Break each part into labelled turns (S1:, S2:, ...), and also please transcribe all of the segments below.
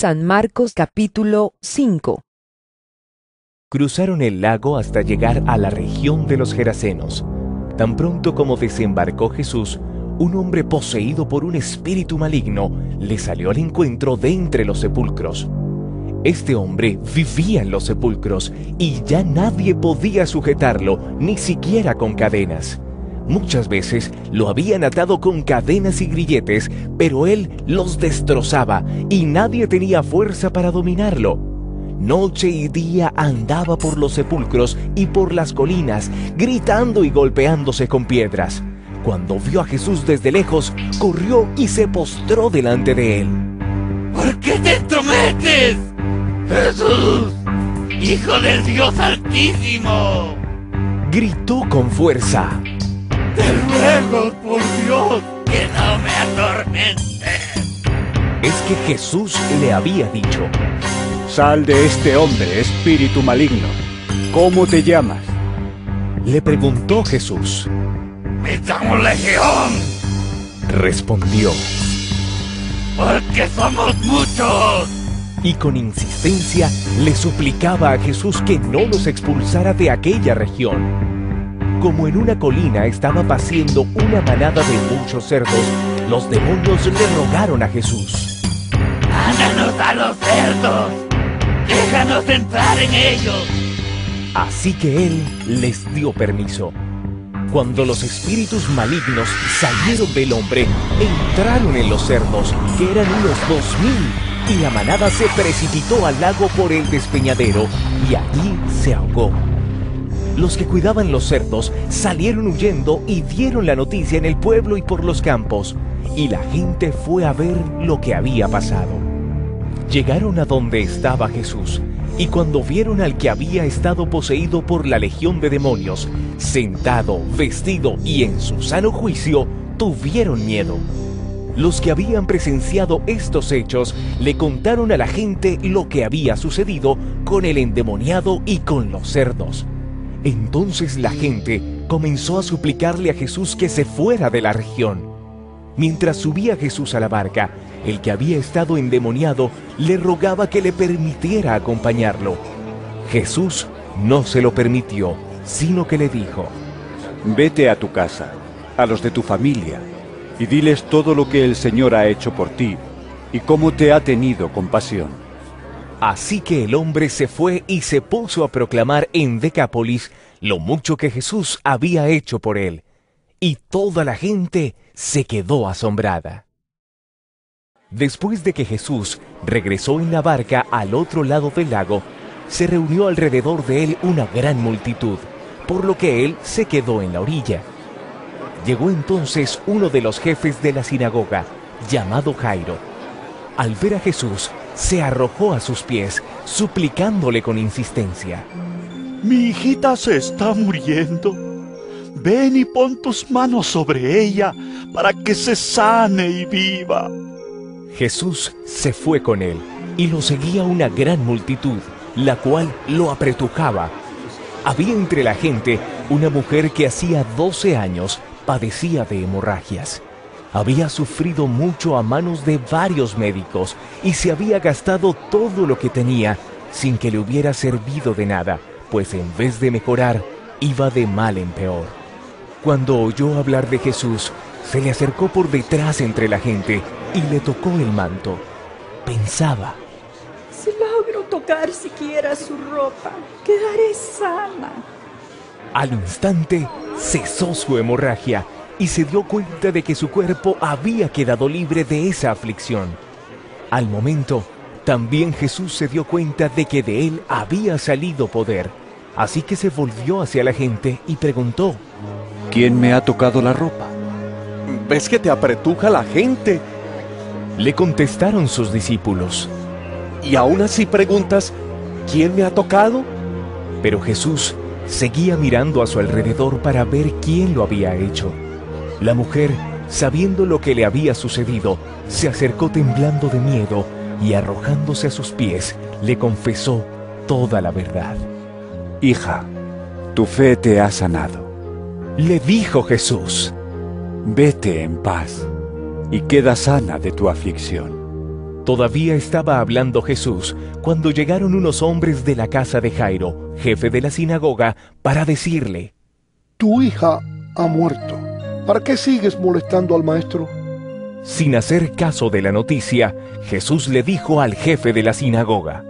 S1: San Marcos capítulo 5
S2: Cruzaron el lago hasta llegar a la región de los Gerasenos. Tan pronto como desembarcó Jesús, un hombre poseído por un espíritu maligno le salió al encuentro de entre los sepulcros. Este hombre vivía en los sepulcros y ya nadie podía sujetarlo, ni siquiera con cadenas. Muchas veces lo habían atado con cadenas y grilletes, pero él los destrozaba y nadie tenía fuerza para dominarlo. Noche y día andaba por los sepulcros y por las colinas, gritando y golpeándose con piedras. Cuando vio a Jesús desde lejos, corrió y se postró delante de él.
S3: ¿Por qué te entrometes? Jesús, Hijo del Dios Altísimo.
S2: Gritó con fuerza.
S3: Te ruego, por Dios, que no me atormentes.
S2: Es que Jesús le había dicho,
S4: Sal de este hombre, espíritu maligno. ¿Cómo te llamas?
S2: le preguntó Jesús.
S3: Me llamo Legión,
S2: Respondió,
S3: porque somos muchos.
S2: y con insistencia le suplicaba a Jesús que no los expulsara de aquella región. Como en una colina estaba paciendo una manada de muchos cerdos, los demonios le rogaron a Jesús.
S3: Ánanos a los cerdos. Déjanos entrar en ellos.
S2: Así que él les dio permiso. Cuando los espíritus malignos salieron del hombre, entraron en los cerdos, que eran unos dos mil, y la manada se precipitó al lago por el despeñadero, y allí se ahogó. Los que cuidaban los cerdos salieron huyendo y dieron la noticia en el pueblo y por los campos, y la gente fue a ver lo que había pasado. Llegaron a donde estaba Jesús, y cuando vieron al que había estado poseído por la legión de demonios, sentado, vestido y en su sano juicio, tuvieron miedo. Los que habían presenciado estos hechos le contaron a la gente lo que había sucedido con el endemoniado y con los cerdos. Entonces la gente comenzó a suplicarle a Jesús que se fuera de la región. Mientras subía Jesús a la barca, el que había estado endemoniado le rogaba que le permitiera acompañarlo. Jesús no se lo permitió, sino que le dijo,
S4: Vete a tu casa, a los de tu familia, y diles todo lo que el Señor ha hecho por ti y cómo te ha tenido compasión.
S2: Así que el hombre se fue y se puso a proclamar en Decápolis lo mucho que Jesús había hecho por él. Y toda la gente se quedó asombrada. Después de que Jesús regresó en la barca al otro lado del lago, se reunió alrededor de él una gran multitud, por lo que él se quedó en la orilla. Llegó entonces uno de los jefes de la sinagoga, llamado Jairo. Al ver a Jesús, se arrojó a sus pies, suplicándole con insistencia.
S5: Mi hijita se está muriendo. Ven y pon tus manos sobre ella para que se sane y viva.
S2: Jesús se fue con él y lo seguía una gran multitud, la cual lo apretujaba. Había entre la gente una mujer que hacía 12 años padecía de hemorragias. Había sufrido mucho a manos de varios médicos y se había gastado todo lo que tenía sin que le hubiera servido de nada, pues en vez de mejorar, iba de mal en peor. Cuando oyó hablar de Jesús, se le acercó por detrás entre la gente y le tocó el manto. Pensaba,
S6: Si logro tocar siquiera su ropa, quedaré sana.
S2: al instante cesó su hemorragia y se dio cuenta de que su cuerpo había quedado libre de esa aflicción. Al momento, también Jesús se dio cuenta de que de él había salido poder, así que se volvió hacia la gente y preguntó,
S4: ¿Quién me ha tocado la ropa?
S7: ¿Ves que te apretuja la gente?
S2: le contestaron sus discípulos.
S7: Y aún así preguntas, ¿quién me ha tocado?
S2: Pero Jesús seguía mirando a su alrededor para ver quién lo había hecho. La mujer, sabiendo lo que le había sucedido, se acercó temblando de miedo y arrojándose a sus pies, le confesó toda la verdad.
S4: Hija, tu fe te ha sanado.
S2: Le dijo Jesús,
S4: Vete en paz y queda sana de tu aflicción.
S2: Todavía estaba hablando Jesús cuando llegaron unos hombres de la casa de Jairo, jefe de la sinagoga, para decirle,
S8: Tu hija ha muerto. ¿Para qué sigues molestando al maestro?
S2: Sin hacer caso de la noticia, Jesús le dijo al jefe de la sinagoga,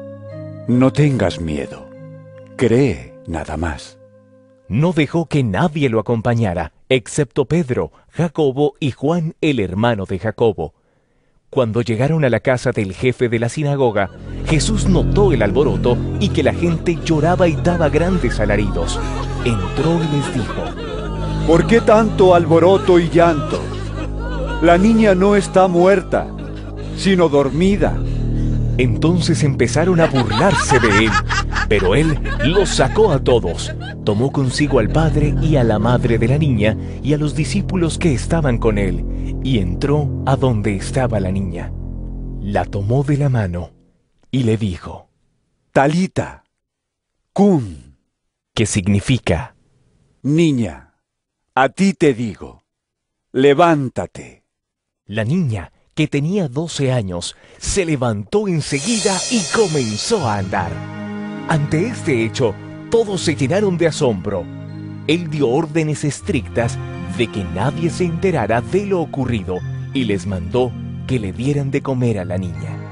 S4: No tengas miedo, cree nada más.
S2: No dejó que nadie lo acompañara, excepto Pedro, Jacobo y Juan el hermano de Jacobo. Cuando llegaron a la casa del jefe de la sinagoga, Jesús notó el alboroto y que la gente lloraba y daba grandes alaridos. Entró y les dijo,
S4: ¿Por qué tanto alboroto y llanto? La niña no está muerta, sino dormida.
S2: Entonces empezaron a burlarse de él, pero él los sacó a todos. Tomó consigo al padre y a la madre de la niña y a los discípulos que estaban con él, y entró a donde estaba la niña. La tomó de la mano y le dijo,
S4: Talita, cum,
S2: que significa,
S4: niña, a ti te digo, levántate.
S2: la niña, que tenía 12 años, se levantó enseguida y comenzó a andar. Ante este hecho, todos se llenaron de asombro. Él dio órdenes estrictas de que nadie se enterara de lo ocurrido y les mandó que le dieran de comer a la niña.